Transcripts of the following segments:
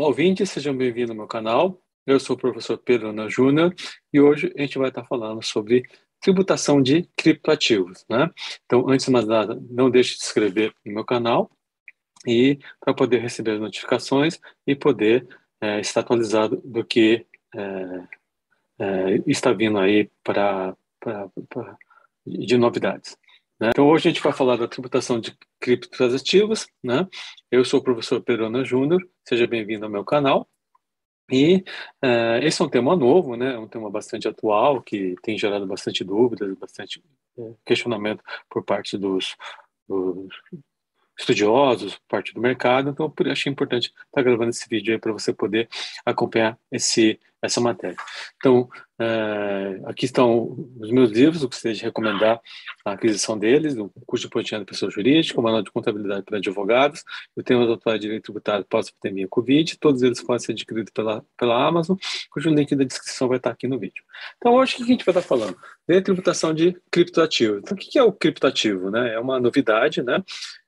Olá, ouvintes, sejam bem-vindos ao meu canal. Eu sou o professor Pedro Ana Júnior e hoje a gente vai estar falando sobre tributação de criptoativos, né? Então, antes de mais nada, não deixe de se inscrever no meu canal e para poder receber as notificações e poder é, estar atualizado do que é, é, está vindo aí para de novidades. Né? Então, hoje a gente vai falar da tributação de criptoativos. Né? Eu sou o professor Perona Júnior, seja bem-vindo ao meu canal. E uh, esse é um tema novo, né? É um tema bastante atual, que tem gerado bastante dúvidas, bastante uh, questionamento por parte dos, dos estudiosos, parte do mercado, então eu achei importante estar tá gravando esse vídeo aí para você poder acompanhar esse, essa matéria. Então, é, aqui estão os meus livros, o que de recomendar a aquisição deles, o curso de política da pessoa jurídica, o manual de contabilidade para advogados, tenho os atuais de direito tributário pós-epidemia Covid, todos eles podem ser adquiridos pela, pela Amazon, cujo link da descrição vai estar aqui no vídeo. Então, hoje o que a gente vai estar falando? De tributação de criptoativo. Então, o que é o criptoativo? Né? É uma novidade, né?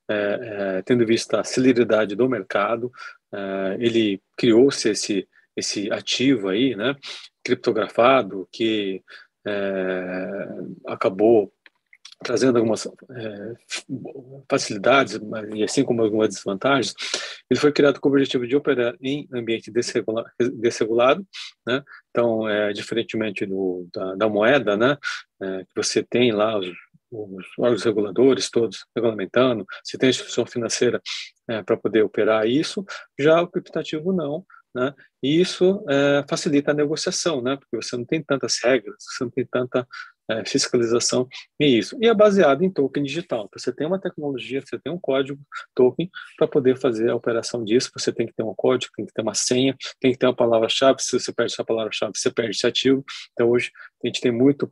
É, é, tendo visto a celeridade do mercado, é, ele criou-se esse, esse ativo aí, né, criptografado, que é, acabou trazendo algumas é, facilidades, e assim como algumas desvantagens, ele foi criado com o objetivo de operar em ambiente desregulado, né? Então, é, diferentemente do, da, da moeda, né? É, que você tem lá os, os órgãos reguladores todos regulamentando, se tem instituição financeira é, para poder operar isso, já o criptativo não, né? E isso é, facilita a negociação, né? Porque você não tem tantas regras, você não tem tanta é, fiscalização e isso. E é baseado em token digital. Você tem uma tecnologia, você tem um código token para poder fazer a operação disso. Você tem que ter um código, tem que ter uma senha, tem que ter uma palavra-chave. Se você perde essa palavra-chave, você perde esse ativo. Então hoje a gente tem muito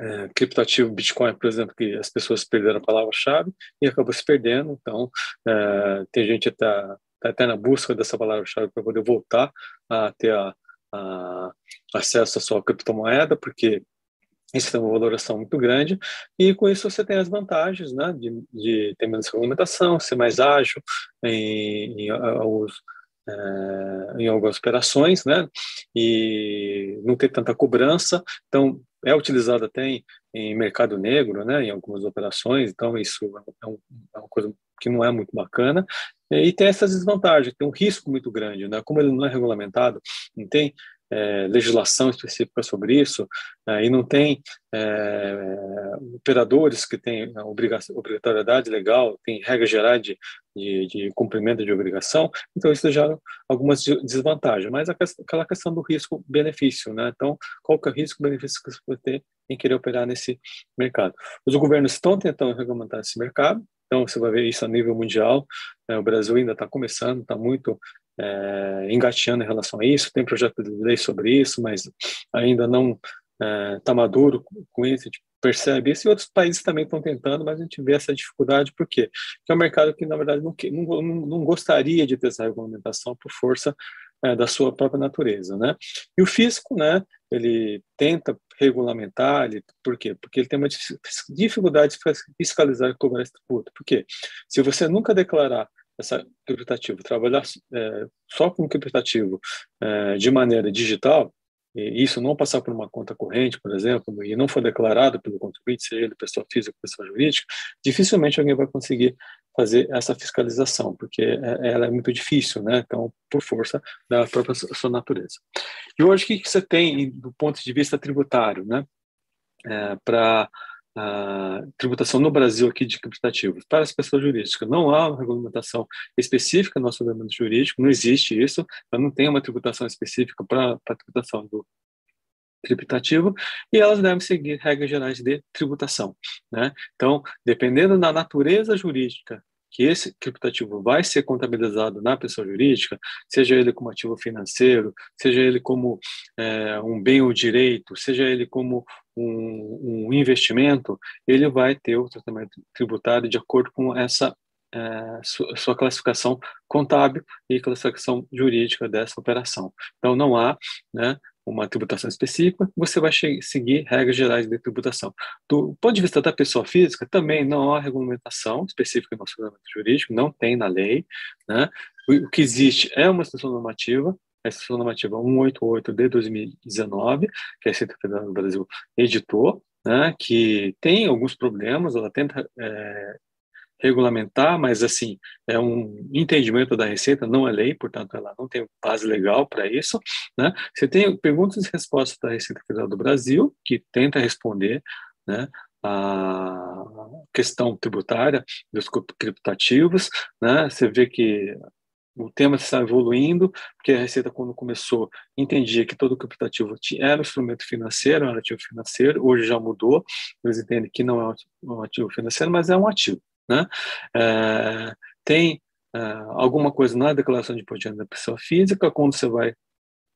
é, criptoativo Bitcoin, por exemplo, que as pessoas perderam a palavra-chave e acabou se perdendo. Então, é, tem gente que está tá até na busca dessa palavra-chave para poder voltar a ter a, a acesso à sua criptomoeda, porque isso tem uma valoração muito grande, e com isso você tem as vantagens né, de, de ter menos regulamentação, ser mais ágil em, em, aos, é, em algumas operações, né, e não ter tanta cobrança. Então, é utilizado até em, em, mercado negro, né, em algumas operações, então isso é, um, é, uma coisa que não é muito bacana, e tem essas desvantagens, tem um risco muito grande, né, como ele não é regulamentado, não tem é, legislação específica sobre isso, é, e não tem é, operadores que têm obrigatoriedade legal, tem regra geral de, de, de, cumprimento de obrigação, então isso já algumas desvantagens, mas aquela questão do risco-benefício, né? Então, qual que é o risco-benefício que você pode ter em querer operar nesse mercado? Os governos estão tentando regulamentar esse mercado, então você vai ver isso a nível mundial, né? o Brasil ainda está começando, está muito é, engateando em relação a isso, tem projeto de lei sobre isso, mas ainda não está é, maduro com isso, a gente percebe isso, e outros países também estão tentando, mas a gente vê essa dificuldade, por quê? Porque é um mercado que, na verdade, não, não, não gostaria de ter essa regulamentação por força é, da sua própria natureza, né? E o fisco, né, ele tenta regulamentar, ele, por quê? Porque ele tem uma dificuldade de fiscalizar e cobrar esse tributo. Por quê? Se você nunca declarar essa criptativo, trabalhar é, só com criptativo é, de maneira digital, e isso não passar por uma conta corrente, por exemplo, e não for declarado pelo contribuinte, seja ele pessoa física ou pessoa jurídica, dificilmente alguém vai conseguir fazer essa fiscalização, porque é, ela é muito difícil, né? Então, por força da própria sua natureza. E hoje, o que você tem do ponto de vista tributário, né? É, para a tributação no Brasil aqui de criptativos para as pessoas jurídicas. Não há uma regulamentação específica no nosso ordenamento jurídico, não existe isso, não tenho uma tributação específica para a tributação do criptativo e elas devem seguir regras gerais de tributação. Né? Então, dependendo da natureza jurídica que esse criptativo vai ser contabilizado na pessoa jurídica, seja ele como ativo financeiro, seja ele como é, um bem ou direito, seja ele como um, um, investimento, ele vai ter o tratamento tributário de acordo com essa é, sua, classificação contábil e classificação jurídica dessa operação. Então, não há né, uma tributação específica, você vai seguir regras gerais de tributação. Do ponto de vista da pessoa física, também não há regulamentação específica no nosso regulamento jurídico, não tem na lei. Né? O que existe é uma instrução normativa, a normativa 188 de 2019, que a Receita Federal do Brasil editou, né, que tem alguns problemas, ela tenta é, regulamentar, mas assim, é um entendimento da Receita, não é lei, portanto ela não tem base legal para isso, né? Você tem perguntas e respostas da Receita Federal do Brasil, que tenta responder, né, a questão tributária dos criptativos, né? Você vê que o tema está evoluindo, porque a Receita, quando começou, entendia que todo criptativo era um instrumento financeiro, era um ativo financeiro, hoje já mudou, eles entendem que não é um ativo financeiro, mas é um ativo. Né? É, tem é, alguma coisa na declaração de imposto de renda da pessoa física, quando você vai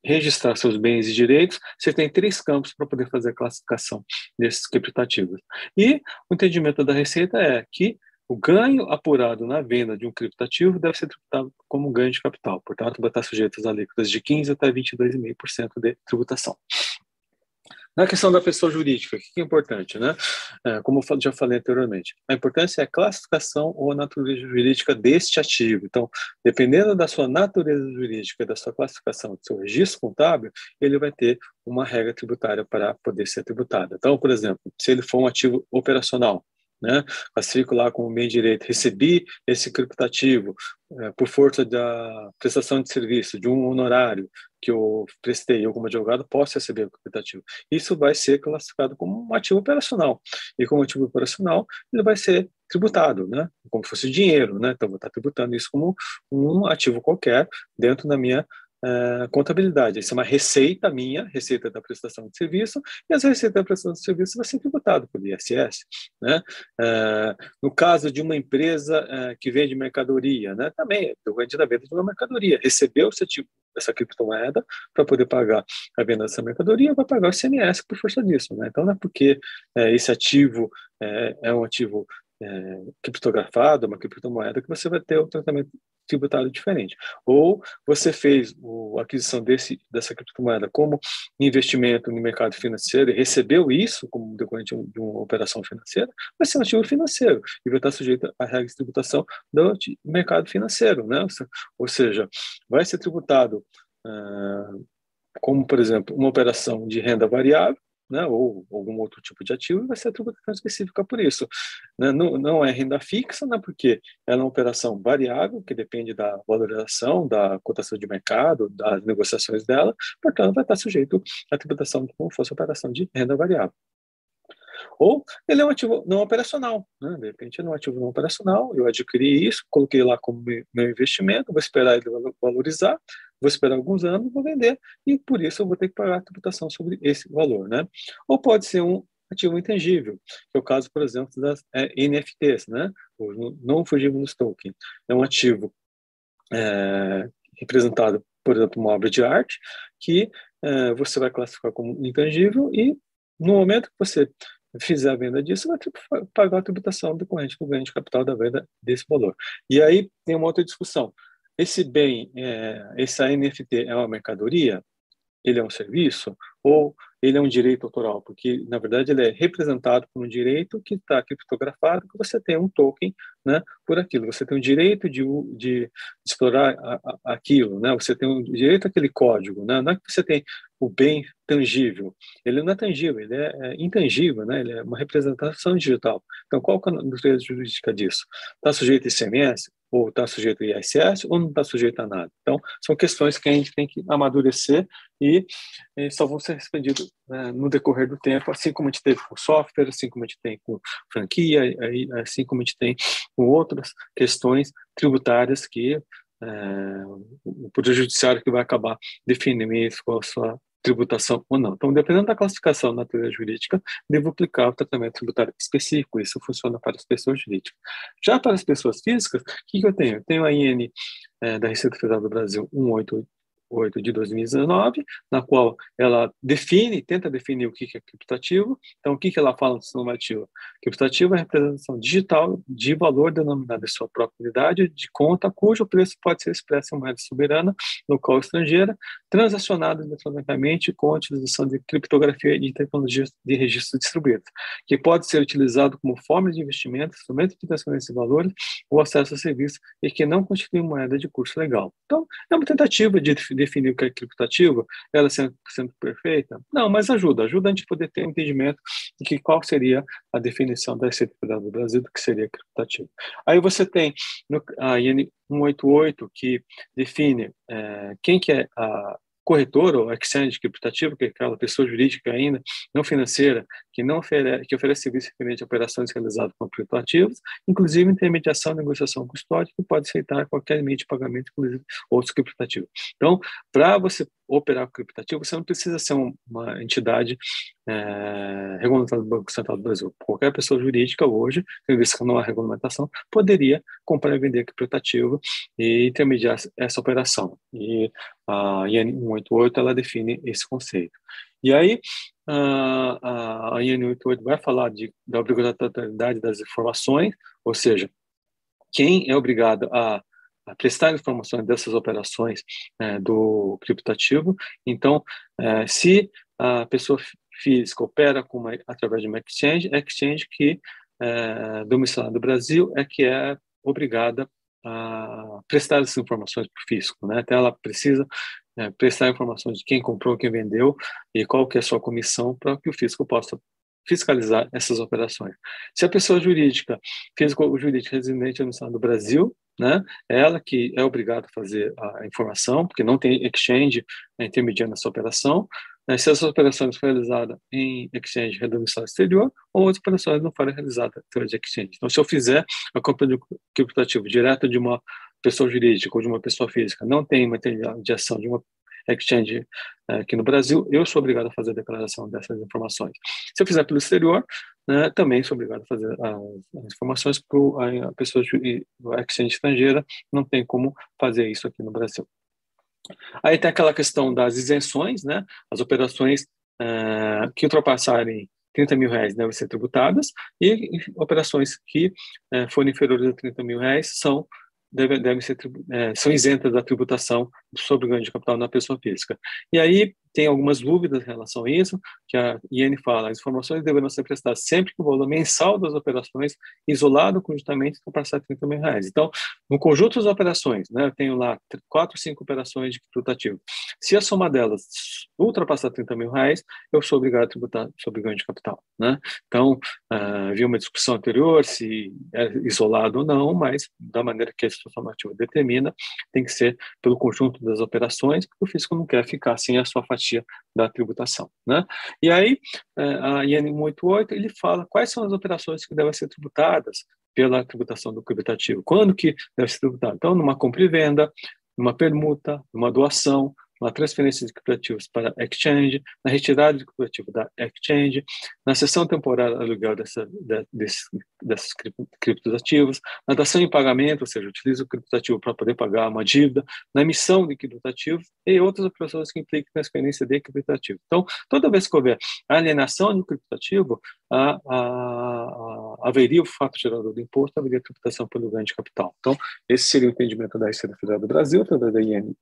registrar seus bens e direitos, você tem três campos para poder fazer a classificação desses criptativos. E o entendimento da Receita é que o ganho apurado na venda de um criptativo deve ser tributado como ganho de capital, portanto, vai estar sujeito às alíquotas de 15% até 22,5% de tributação. Na questão da pessoa jurídica, o que é importante, né? É, como eu já falei anteriormente, a importância é a classificação ou a natureza jurídica deste ativo. Então, dependendo da sua natureza jurídica, da sua classificação, do seu registro contábil, ele vai ter uma regra tributária para poder ser tributado. Então, por exemplo, se ele for um ativo operacional, né? Classifico lá como bem direito, recebi esse criptativo é, por força da prestação de serviço, de um honorário que eu prestei, eu como advogado posso receber o criptativo. Isso vai ser classificado como um ativo operacional. E como ativo operacional, ele vai ser tributado, né? Como se fosse dinheiro, né? Então, vou estar tributando isso como um ativo qualquer dentro da minha uh, contabilidade. Isso é uma receita minha, receita da prestação de serviço, e essa receita da prestação de serviço vai ser tributada pelo ISS. Né? Uh, no caso de uma empresa uh, que vende mercadoria, né? também, eu vendi da venda de uma mercadoria, recebeu esse tipo, essa criptomoeda para poder pagar a venda dessa mercadoria, vai pagar o ICMS por força disso. Né? Então, não é porque esse ativo é um ativo é, criptografado, uma criptomoeda, que você vai ter um tratamento tributário diferente. Ou você fez a aquisição desse, dessa criptomoeda como investimento no mercado financeiro e recebeu isso como decorrente de uma operação financeira, vai ser um ativo financeiro e vai estar sujeito à regra de tributação do mercado financeiro, né? Ou seja, vai ser tributado uh, como, por exemplo, uma operação de renda variável, né, ou algum outro tipo de ativo, vai ser a tributação específica por isso. Né? Não, não é renda fixa, né, porque ela é uma operação variável, que depende da valorização, da cotação de mercado, das negociações dela, portanto, vai estar sujeito à tributação como fosse operação de renda variável. Ou ele é um ativo não operacional, né? de repente é um ativo não operacional, eu adquiri isso, coloquei lá como meu investimento, vou esperar ele valorizar, vou esperar alguns anos, vou vender, e por isso eu vou ter que pagar a tributação sobre esse valor. Né? Ou pode ser um ativo intangível, que é o caso, por exemplo, das é, NFTs, né? o não fugíveis token. É um ativo é, representado, por exemplo, uma obra de arte, que é, você vai classificar como intangível e no momento que você fizer a venda disso, vai pagar a tributação decorrente do ganho de capital da venda desse valor. E aí tem uma outra discussão. Esse bem, é, essa NFT é uma mercadoria? Ele é um serviço? Ou ele é um direito autoral, porque na verdade ele é representado por um direito que está criptografado, que você tem um token, né, por aquilo. Você tem o direito de, de explorar a, a, aquilo, né? Você tem o direito àquele código, né? Não é que você tem o bem tangível. Ele não é tangível, ele é, é intangível, né? Ele é uma representação digital. Então, qual é a natureza jurídica disso? Está sujeito a ICMS? ou está sujeito ao ISS, ou não está sujeito a nada. Então, são questões que a gente tem que amadurecer e, e só vão ser respondidas né, no decorrer do tempo, assim como a gente teve com software, assim como a gente tem com franquia, assim como a gente tem com outras questões tributárias que é, o Poder Judiciário que vai acabar definindo com a sua tributação ou não. Então, dependendo da classificação da natureza jurídica, devo aplicar o tratamento tributário específico. Isso funciona para as pessoas jurídicas. Já para as pessoas físicas, o que, que eu tenho? Eu tenho a IN é, da Receita Federal do Brasil 188 8 de 2019, na qual ela define, tenta definir o que é criptativo. Então, o que ela fala sistema ativo? Criptativo é a representação digital de valor denominado em sua própria unidade de conta, cujo preço pode ser expresso em moeda soberana, local estrangeira, transacionado eletronicamente com a utilização de criptografia e tecnologias de registro distribuído, que pode ser utilizado como forma de investimento, instrumento de transferência de valores ou acesso a serviços e que não constitui moeda de curso legal. Então, é uma tentativa de definir o que é criptativo, ela sendo, sendo perfeita? Não, mas ajuda, ajuda a gente poder ter um entendimento de que qual seria a definição da Receita Federal do Brasil do que seria criptativo. Aí você tem no, a IN 188 que define é, quem que é a corretor ou exchange criptativo, que é aquela pessoa jurídica ainda, não financeira, que não oferece, que oferece serviço referente a operações realizadas com criptoativos, inclusive intermediação, negociação custódia, que pode aceitar qualquer meio de pagamento, inclusive outros criptativos. Então, para você operar com criptativo, você não precisa ser uma entidade é, regulamentada do Banco Central do Brasil. Qualquer pessoa jurídica hoje, visto que não há regulamentação, poderia comprar e vender criptativo e intermediar essa operação. E a IN 188 ela define esse conceito. E aí, a, a IN 188 vai falar de, da obrigatoriedade das informações, ou seja, quem é obrigado a a prestar informações dessas operações é, do criptativo. Então, é, se a pessoa física opera com uma, através de uma exchange, a exchange que é, domiciliada no Brasil é que é obrigada a prestar essas informações para o fisco. Né? Então, ela precisa é, prestar informações de quem comprou, quem vendeu e qual que é a sua comissão para que o fisco possa fiscalizar essas operações. Se a pessoa jurídica, físico ou jurídica residente no Estado do Brasil, né, é ela que é obrigada a fazer a informação, porque não tem exchange intermediando essa operação, né, se essas operações forem realizadas em exchange redomiciliado exterior ou as operações não forem realizadas através de exchange. Então, se eu fizer a compra de criptativo direto de uma pessoa jurídica ou de uma pessoa física, não tem uma intermediação de uma exchange eh, aqui no Brasil, eu sou obrigado a fazer a declaração dessas informações. Se eu fizer pelo exterior, né, também sou obrigado a fazer as, as informações para a pessoa exchange estrangeira, não tem como fazer isso aqui no Brasil. Aí tem aquela questão das isenções, né? As operações eh, que ultrapassarem 30 mil reais devem ser tributadas e operações que eh, forem inferiores a 30 mil reais são devem, devem ser, é, são isentas da tributação sobre o ganho de capital na pessoa física. E aí tem algumas dúvidas em relação a isso, que a IN fala, as informações deverão ser prestadas sempre que o valor mensal das operações, isolado conjuntamente, ultrapassar 30 mil reais. Então, no conjunto das operações, né, eu tenho lá quatro, cinco operações de tributativo. Se a soma delas ultrapassar 30 mil reais, eu sou obrigado a tributar sobre ganho de capital. Né? Então, uh, havia uma discussão anterior se é isolado ou não, mas da maneira que a instituição normativa determina, tem que ser pelo conjunto das operações, porque o fisco não quer ficar sem a sua fatia da tributação. Né? E aí, é, a IN 188, ele fala quais são as operações que devem ser tributadas pela tributação do criptativo. Quando que deve ser tributado? Então, numa compra e venda, numa permuta, numa doação, na transferência de criptativos para exchange, na retirada de criptativo da exchange, na sessão temporária aluguel dessa, de, desses, desses criptoativos, na dação em pagamento, ou seja, utiliza o criptativo para poder pagar uma dívida, na emissão de criptativos e outras operações que implicam transferência de criptativo. Então, toda vez que houver alienação de criptativo, a, a, a, haveria o fato gerador do imposto, haveria tributação pelo ganho de capital. Então, esse seria o entendimento da Receita Federal do Brasil, através da IN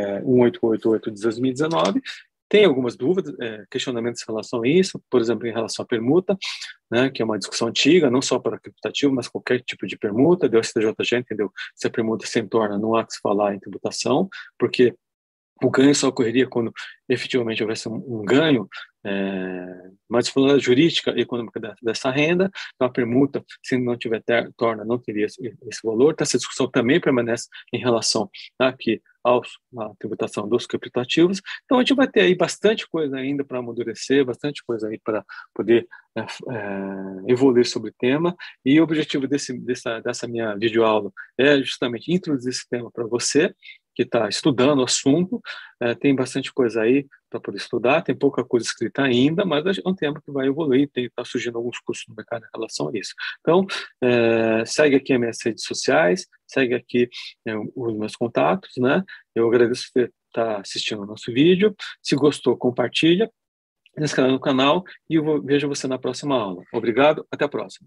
é, 1888 de 2019. Tem algumas dúvidas, é, questionamentos em relação a isso, por exemplo, em relação à permuta, né, que é uma discussão antiga, não só para criptativo, mas qualquer tipo de permuta. Deu STJG, entendeu? Se a permuta se torna, não há que se falar em tributação, porque o ganho só ocorreria quando efetivamente houvesse um, um ganho, é, mas falando jurídica e econômica dessa renda, então a permuta, se não tiver ter, torna, não teria esse, esse valor. Então, essa discussão também permanece em relação aqui aos, à tributação dos criptativos. Então, a gente vai ter aí bastante coisa ainda para amadurecer, bastante coisa aí para poder é, é, evoluir sobre o tema. E o objetivo desse, dessa, dessa minha videoaula é justamente introduzir esse tema para você, que está estudando o assunto, é, tem bastante coisa aí para poder estudar, tem pouca coisa escrita ainda, mas é um tema que vai evoluir, está surgindo alguns cursos no mercado em relação a isso. Então, é, segue aqui as minhas redes sociais, segue aqui é, os meus contatos, né? Eu agradeço por estar tá assistindo o nosso vídeo. Se gostou, compartilha, se inscreve no canal e eu vou, vejo você na próxima aula. Obrigado, até a próxima.